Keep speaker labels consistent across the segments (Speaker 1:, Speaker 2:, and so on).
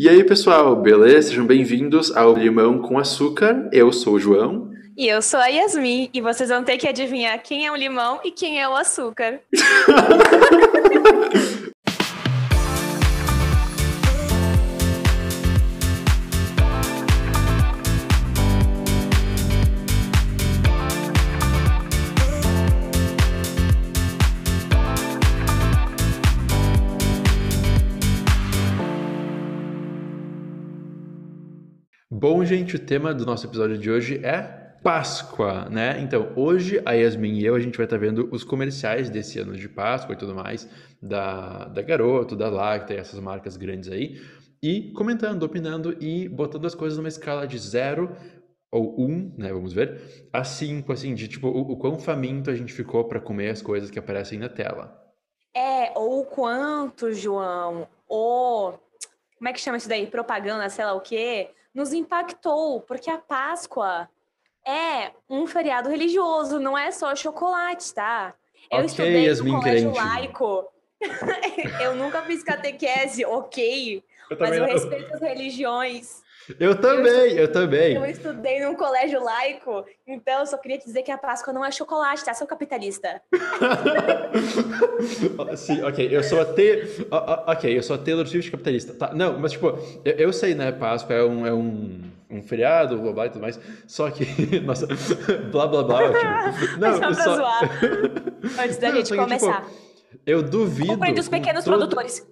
Speaker 1: E aí, pessoal, beleza? Sejam bem-vindos ao Limão com Açúcar. Eu sou o João.
Speaker 2: E eu sou a Yasmin, e vocês vão ter que adivinhar quem é o limão e quem é o açúcar.
Speaker 1: Bom, gente, o tema do nosso episódio de hoje é Páscoa, né? Então, hoje a Yasmin e eu, a gente vai estar vendo os comerciais desse ano de Páscoa e tudo mais, da, da Garoto, da Lacta e essas marcas grandes aí, e comentando, opinando e botando as coisas numa escala de zero ou um, né, vamos ver, a cinco, assim, de tipo, o, o quão faminto a gente ficou para comer as coisas que aparecem na tela.
Speaker 2: É, ou quanto, João, ou... Como é que chama isso daí? Propaganda, sei lá o quê? Nos impactou, porque a Páscoa é um feriado religioso, não é só chocolate, tá?
Speaker 1: Eu okay, estudei Yasmin no colégio crente.
Speaker 2: laico. eu nunca fiz catequese, ok. Eu mas eu não. respeito as religiões.
Speaker 1: Eu também, eu, eu, também.
Speaker 2: Eu estudei num colégio laico, então eu só queria dizer que a Páscoa não é chocolate, tá? Sou capitalista.
Speaker 1: Sim, ok. Eu sou a T. Ok, eu sou a Taylor Swift capitalista. Tá, não, mas tipo, eu, eu sei, né? Páscoa é um, é um, um feriado, blá blá e tudo mais. Só que. Nossa, blá blá blá, ótimo.
Speaker 2: Não, só pra só... zoar. Antes da não, gente começar.
Speaker 1: Que, tipo, eu duvido.
Speaker 2: Comprei dos pequenos todo... produtores.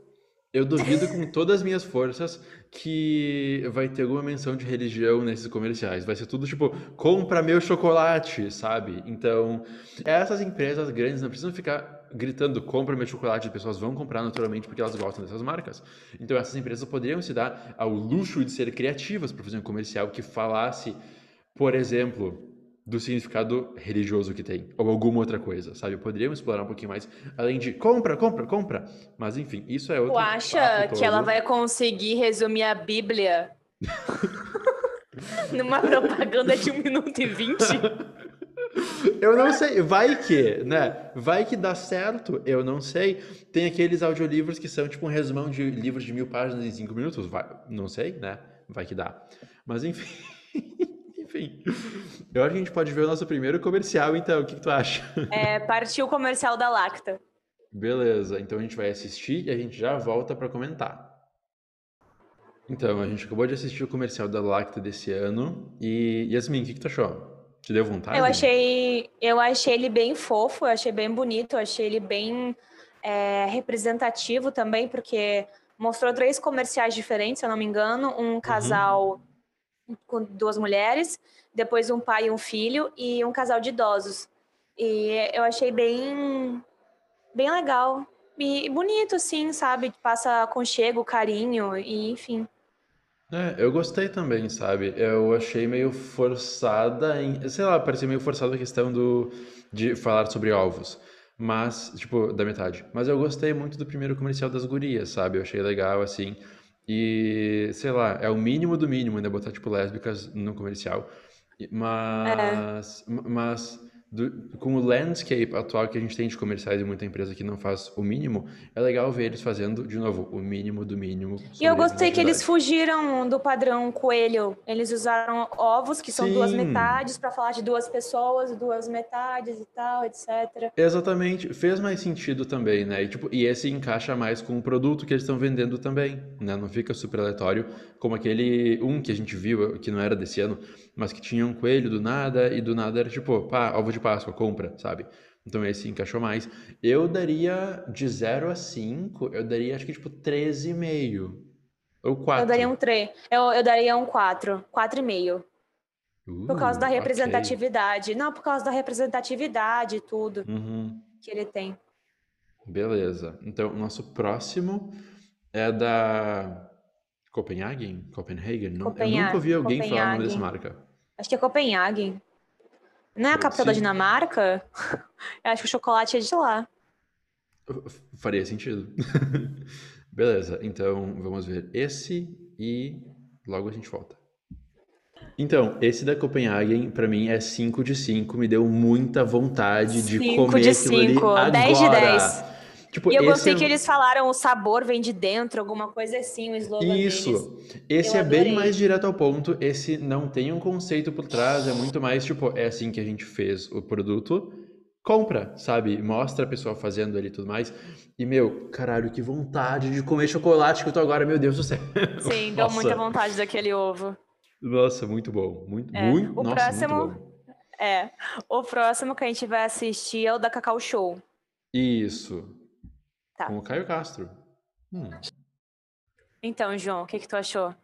Speaker 1: Eu duvido com todas as minhas forças que vai ter alguma menção de religião nesses comerciais. Vai ser tudo tipo, compra meu chocolate, sabe? Então, essas empresas grandes não precisam ficar gritando, compra meu chocolate, as pessoas vão comprar naturalmente porque elas gostam dessas marcas. Então, essas empresas poderiam se dar ao luxo de ser criativas para fazer um comercial que falasse, por exemplo, do significado religioso que tem, ou alguma outra coisa, sabe? Poderíamos explorar um pouquinho mais, além de compra, compra, compra. Mas enfim, isso é outro.
Speaker 2: Tu acha que ela vai conseguir resumir a Bíblia numa propaganda de 1 minuto e 20?
Speaker 1: Eu não sei, vai que, né? Vai que dá certo, eu não sei. Tem aqueles audiolivros que são tipo um resumão de livros de mil páginas em cinco minutos, vai, não sei, né? Vai que dá. Mas enfim. Enfim. Eu acho que a gente pode ver o nosso primeiro comercial, então. O que, que tu acha?
Speaker 2: É, partiu o comercial da Lacta.
Speaker 1: Beleza, então a gente vai assistir e a gente já volta para comentar. Então, a gente acabou de assistir o comercial da Lacta desse ano. E, Yasmin, o que, que tu achou? Te deu vontade?
Speaker 2: Eu achei, eu achei ele bem fofo, eu achei bem bonito, eu achei ele bem é, representativo também, porque mostrou três comerciais diferentes, se eu não me engano. Um uhum. casal uhum com duas mulheres, depois um pai e um filho e um casal de idosos. E eu achei bem, bem legal e bonito, assim, sabe? Passa aconchego, carinho e enfim.
Speaker 1: É, eu gostei também, sabe? Eu achei meio forçada em, sei lá, parecia meio forçada a questão do de falar sobre ovos. Mas, tipo, da metade. Mas eu gostei muito do primeiro comercial das gurias, sabe? Eu achei legal, assim. E, sei lá, é o mínimo do mínimo ainda botar, tipo, lésbicas no comercial. Mas, é. mas do, com o landscape atual que a gente tem de comerciais e muita empresa que não faz o mínimo, é legal ver eles fazendo, de novo, o mínimo do mínimo.
Speaker 2: E eu gostei que eles fugiram do padrão coelho. Eles usaram ovos, que são Sim. duas metades, para falar de duas pessoas, duas metades e tal, etc.
Speaker 1: Exatamente. Fez mais sentido também, né? E, tipo, e esse encaixa mais com o produto que eles estão vendendo também, né? Não fica super aleatório, como aquele um que a gente viu, que não era desse ano, mas que tinha um coelho do nada, e do nada era tipo, pá, ovo de Páscoa, compra, sabe? Então esse encaixou mais. Eu daria de 0 a 5, eu daria acho que tipo 13,5. Ou 4.
Speaker 2: Eu daria um 3. Eu, eu daria um 4. 4,5. Uh, por causa da representatividade. Okay. Não, por causa da representatividade e tudo uhum. que ele tem.
Speaker 1: Beleza. Então, o nosso próximo é da Copenhagen? Copenhagen? Não, Copenhagen. Eu nunca ouvi alguém Copenhagen. falar o nome dessa marca.
Speaker 2: Acho que é Copenhagen. Não é a capital Sim. da Dinamarca? Eu acho que o chocolate é de lá.
Speaker 1: Faria sentido. Beleza, então vamos ver esse e logo a gente volta. Então, esse da Copenhagen, para mim, é 5 de 5. Me deu muita vontade de comer de 5. aquilo ali 10 agora. de 10. Tipo,
Speaker 2: e eu gostei
Speaker 1: é-
Speaker 2: que eles falaram o sabor vem de dentro, alguma coisa assim, o slogan deles.
Speaker 1: Isso. Esse
Speaker 2: Eu
Speaker 1: é bem
Speaker 2: adorei.
Speaker 1: mais direto ao ponto. Esse não tem um conceito por trás. É muito mais tipo, é assim que a gente fez o produto. Compra, sabe? Mostra a pessoa fazendo ali e tudo mais. E, meu, caralho, que vontade de comer chocolate que eu tô agora, meu Deus do céu.
Speaker 2: Sim, deu muita vontade daquele ovo.
Speaker 1: Nossa, muito bom. Muito,
Speaker 2: É,
Speaker 1: muito,
Speaker 2: o
Speaker 1: nossa,
Speaker 2: próximo-
Speaker 1: muito bom.
Speaker 2: É. O próximo que a gente vai assistir é o da Cacau Show.
Speaker 1: Isso.
Speaker 2: Tá.
Speaker 1: Com o Caio Castro. Hum.
Speaker 2: Então, João, o que, que tu achou?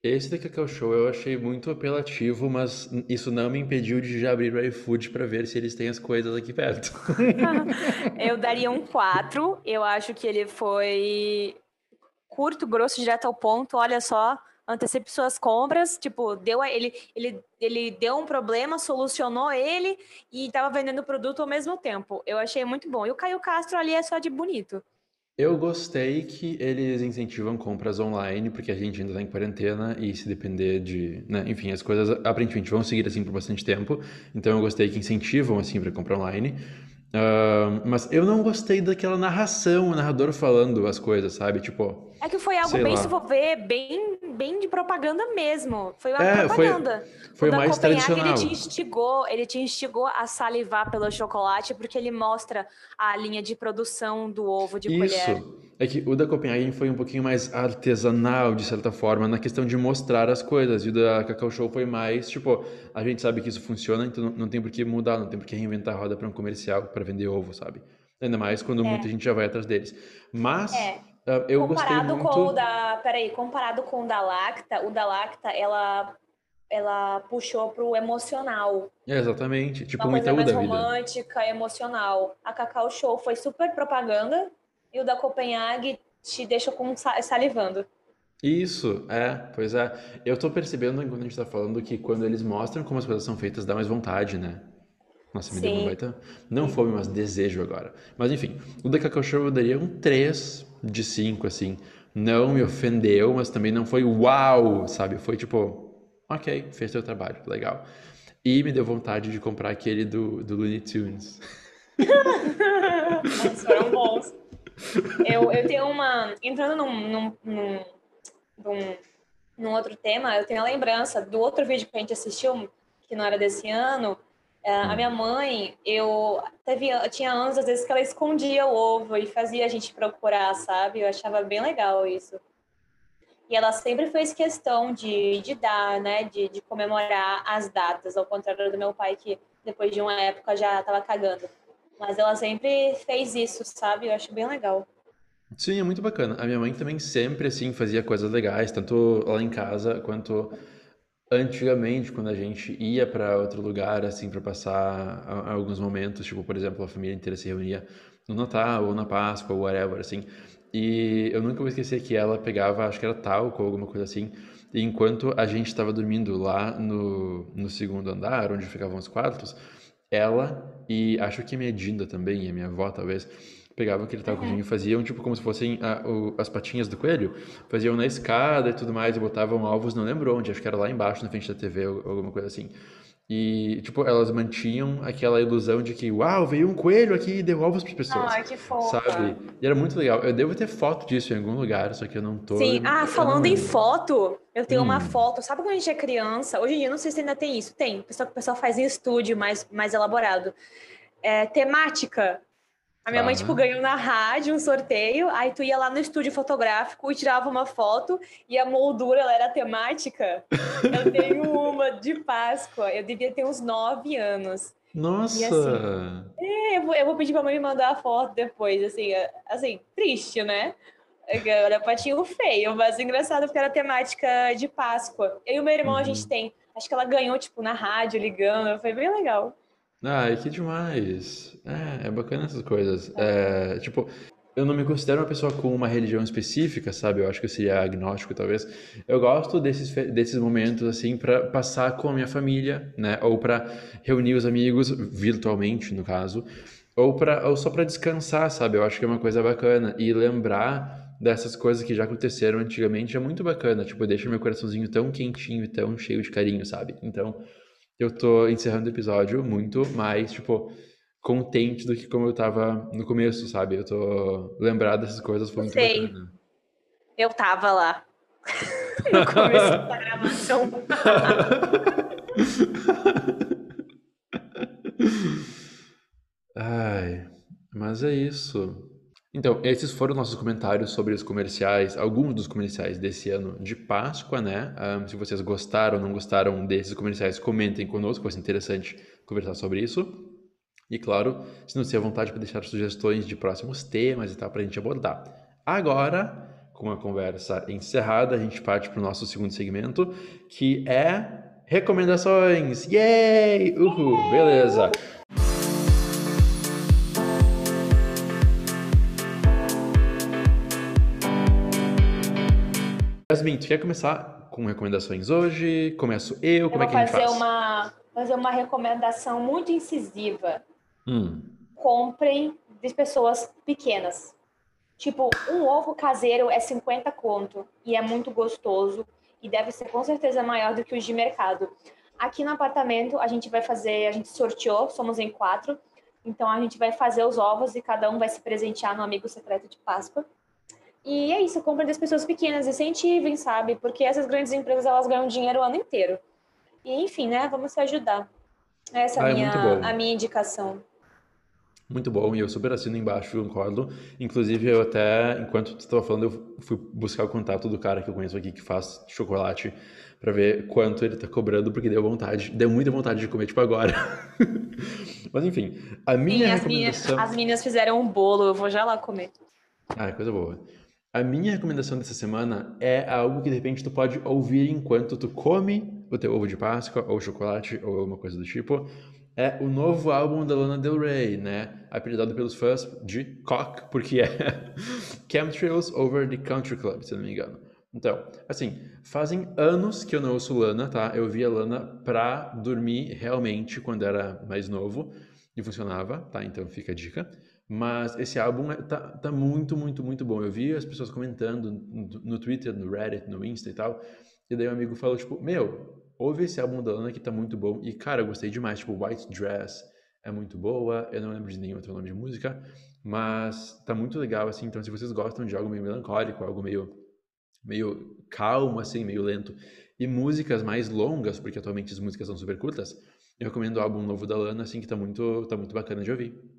Speaker 1: Esse da Cacau Show eu achei muito apelativo, mas isso não me impediu de já abrir o iFood pra ver se eles têm as coisas aqui perto.
Speaker 2: Eu daria um 4. Eu acho que ele foi curto, grosso, direto ao ponto. Olha só, antecipe suas compras. Tipo, deu a- ele, ele, ele deu um problema, solucionou ele e estava vendendo o produto ao mesmo tempo. Eu achei muito bom. E o Caio Castro ali é só de bonito.
Speaker 1: Eu gostei que eles incentivam compras online, porque a gente ainda está em quarentena e se depender de, né, enfim, as coisas aparentemente vão seguir assim por bastante tempo. Então eu gostei que incentivam assim para comprar online. Ah, mas eu não gostei daquela narração, o narrador falando as coisas, sabe? Tipo,
Speaker 2: É que foi algo bem
Speaker 1: lá.
Speaker 2: se for ver, bem, bem de propaganda mesmo. Foi uma
Speaker 1: É, foi-
Speaker 2: propaganda.
Speaker 1: foi
Speaker 2: o da
Speaker 1: mais tradicional.
Speaker 2: Ele te instigou, ele te instigou a salivar pelo chocolate, porque ele mostra a linha de produção do ovo de colher.
Speaker 1: Isso. É que o da Copenhagen foi um pouquinho mais artesanal, de certa forma, na questão de mostrar as coisas. E o da Cacau Show foi mais, tipo, a gente sabe que isso funciona, então não, tem por que mudar, não tem por que reinventar a roda para um comercial, para vender ovo, sabe? Ainda mais quando muita gente já vai atrás deles. Mas
Speaker 2: É.
Speaker 1: ah, eu
Speaker 2: comparado
Speaker 1: muito.
Speaker 2: com o da, peraí, comparado com o da Lacta, o da Lacta, ela ela puxou pro emocional,
Speaker 1: É, exatamente. Tipo
Speaker 2: uma
Speaker 1: um
Speaker 2: coisa
Speaker 1: Itaú
Speaker 2: mais
Speaker 1: da vida.
Speaker 2: romântica, emocional. A Cacau Show foi super propaganda e o da Copenhague te deixa com sa- salivando.
Speaker 1: Isso, é, pois é. Eu tô percebendo enquanto a gente tá falando que quando eles mostram como as coisas são feitas, dá mais vontade, né? Nossa, me deu uma
Speaker 2: Sim.
Speaker 1: baita. Não fome, mas desejo agora. Mas enfim, o da Cacau Show eu daria um 3 de 5, assim. Não me ofendeu, mas também não foi uau, sabe? Foi tipo, ok, fez seu trabalho, legal. E me deu vontade de comprar aquele do, do Looney Tunes.
Speaker 2: Eles foram bons. Eu, eu tenho uma. Entrando num, num, num, num, num outro tema, eu tenho a lembrança do outro vídeo que a gente assistiu, que não era desse ano. É, A minha mãe, eu teve, eu tinha anos, às vezes, que ela escondia o ovo e fazia a gente procurar, sabe? Eu achava bem legal isso. E ela sempre fez questão de, de dar, né? De, de comemorar as datas, ao contrário do meu pai, que depois de uma época já estava cagando. Mas ela sempre fez isso, sabe? Eu acho bem legal.
Speaker 1: Sim, é muito bacana. A minha mãe também sempre, assim, fazia coisas legais, tanto lá em casa quanto antigamente, quando a gente ia para outro lugar, assim, para passar a- alguns momentos, tipo, por exemplo, a família inteira se reunia no Natal ou na Páscoa ou whatever, assim. E eu nunca vou esquecer que ela pegava, acho que era talco ou alguma coisa assim, e enquanto a gente estava dormindo lá no, no segundo andar, onde ficavam os quartos, ela e acho que a minha Dinda também, e a minha avó talvez, pegavam aquele talcozinho e faziam tipo como se fossem a- o- as patinhas do coelho, faziam na escada e tudo mais, e botavam ovos, não lembro onde, acho que era lá embaixo na frente da TV ou, alguma coisa assim. E, tipo, elas mantinham aquela ilusão de que, uau, veio um coelho aqui e deu ovos para pessoas.
Speaker 2: Ai, que fofa.
Speaker 1: Sabe? E era muito legal. Eu devo ter foto disso em algum lugar, só que eu não tô.
Speaker 2: Sim, ah, falando em foto, eu tenho uma
Speaker 1: Hum.
Speaker 2: foto. Sabe quando a gente é criança? Hoje em dia, eu não sei se ainda tem isso. Tem, o pessoal, o pessoal faz em estúdio mais, mais elaborado. É, temática. A minha mãe,
Speaker 1: Tá.
Speaker 2: tipo, ganhou na rádio um sorteio, aí tu ia lá no estúdio fotográfico e tirava uma foto e a moldura ela era temática. Eu tenho uma de Páscoa, eu devia ter uns nove anos.
Speaker 1: Nossa!
Speaker 2: É, Eu vou, eu vou pedir pra mãe me mandar a foto depois, assim, é- assim, triste, né? Era patinho feio, mas engraçado porque era temática de Páscoa. Eu e o meu irmão, a
Speaker 1: Uhum.
Speaker 2: gente tem. Acho que ela ganhou, tipo, na rádio, ligando. Foi bem legal.
Speaker 1: Ai, que demais. É, é bacana essas coisas. É, tipo, eu não me considero uma pessoa com uma religião específica, sabe? Eu acho que eu seria agnóstico, talvez. Eu gosto desses, desses momentos, assim, para passar com a minha família, né? Ou para reunir os amigos, virtualmente, no caso. Ou, pra, ou só para descansar, sabe? Eu acho que é uma coisa bacana. E lembrar dessas coisas que já aconteceram antigamente é muito bacana. Tipo, deixa meu coraçãozinho tão quentinho e tão cheio de carinho, sabe? Então, eu tô encerrando o episódio muito mais, tipo, contente do que como eu tava no começo, sabe? Eu tô lembrado dessas coisas, foi muito
Speaker 2: Sei.
Speaker 1: bacana.
Speaker 2: Eu tava lá. no começo da gravação.
Speaker 1: Ai, mas é isso. Então, esses foram nossos comentários sobre os comerciais, alguns dos comerciais desse ano de Páscoa, né? Ahn, se vocês gostaram ou não gostaram desses comerciais, comentem conosco, vai ser interessante conversar sobre isso. E claro, se não tiver vontade para deixar sugestões de próximos temas e tal para a gente abordar. Agora, com a conversa encerrada, a gente parte para o nosso segundo segmento, que é recomendações. Yay! Uhul! Beleza! Yasmin, tu quer começar com recomendações hoje? Começo eu?
Speaker 2: Eu
Speaker 1: Como é que a gente faz?
Speaker 2: uma, fazer uma recomendação muito incisiva.
Speaker 1: Hum,
Speaker 2: Comprem de pessoas pequenas. Tipo, um ovo caseiro é 50 conto e é muito gostoso e deve ser com certeza maior do que os de mercado. Aqui no apartamento a gente vai fazer, a gente sorteou, somos em quatro, então a gente vai fazer os ovos e cada um vai se presentear no amigo secreto de Páscoa. E é isso, comprem das pessoas pequenas, incentivem, sabe? Porque essas grandes empresas elas ganham dinheiro o ano inteiro. E enfim, né? Vamos se ajudar. Essa é
Speaker 1: Ah,
Speaker 2: a
Speaker 1: é
Speaker 2: minha, a minha indicação.
Speaker 1: muito bom, e eu super assino embaixo, concordo. Inclusive, eu até, enquanto tu estava falando, eu fui buscar o contato do cara que eu conheço aqui que faz chocolate para ver quanto ele tá cobrando, porque deu vontade, deu muita vontade de comer, tipo, agora. Mas enfim, a minha
Speaker 2: Sim, as, minhas,
Speaker 1: recomendação.
Speaker 2: as meninas fizeram um bolo, eu vou já lá comer.
Speaker 1: Ah, coisa boa. A minha recomendação dessa semana é algo que de repente tu pode ouvir enquanto tu come o teu ovo de Páscoa ou chocolate ou alguma coisa do tipo. É o novo álbum da Lana Del Rey, né? Apelidado pelos fãs de Cock, porque é Chemtrails Over the Country Club, se não me engano. Então, assim, fazem anos que eu não ouço Lana, tá? Eu via Lana pra dormir realmente quando era mais novo e funcionava, tá? Então fica a dica. Mas esse álbum é- tá, tá muito, muito, muito bom. Eu vi as pessoas comentando no, Twitter, no Reddit, no Insta e tal. E daí um amigo falou, tipo, meu, ouve esse álbum da Lana que tá muito bom. E, cara, eu gostei demais. Tipo, White Dress é muito boa. Eu não lembro de nenhum outro nome de música. Mas tá muito legal, assim. Então, se vocês gostam de algo meio melancólico, algo meio, meio calmo, assim, meio lento. E músicas mais longas, porque atualmente as músicas são super curtas. Eu recomendo o álbum novo da Lana, assim, que tá muito, tá muito bacana de ouvir.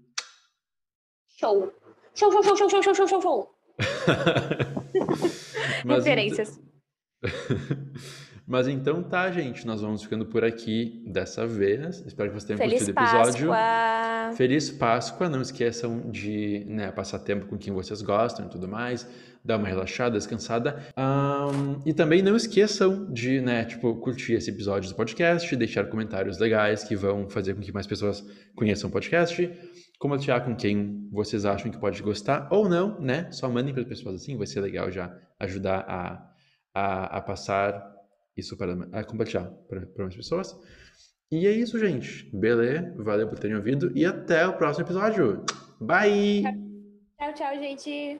Speaker 2: Show. Show, show, show, show, show, show, show, show, show.
Speaker 1: Mas
Speaker 2: Referências.
Speaker 1: Mas então tá, gente. Nós vamos ficando por aqui dessa vez. Espero que vocês tenham
Speaker 2: Feliz
Speaker 1: curtido o episódio.
Speaker 2: Páscoa.
Speaker 1: Feliz Páscoa. Não esqueçam de né, passar tempo com quem vocês gostam e tudo mais. Dar uma relaxada, descansada. Ahn, e também não esqueçam de, né, tipo, curtir esse episódio do podcast, deixar comentários legais que vão fazer com que mais pessoas conheçam o podcast. Compartilhar com quem vocês acham que pode gostar ou não, né? Só mandem para as pessoas assim, vai ser legal já ajudar a, a, a passar isso para a compartilhar para mais pessoas. E é isso, gente. Beleza? Valeu por terem ouvido e até o próximo episódio. Bye!
Speaker 2: Tchau, tchau, gente.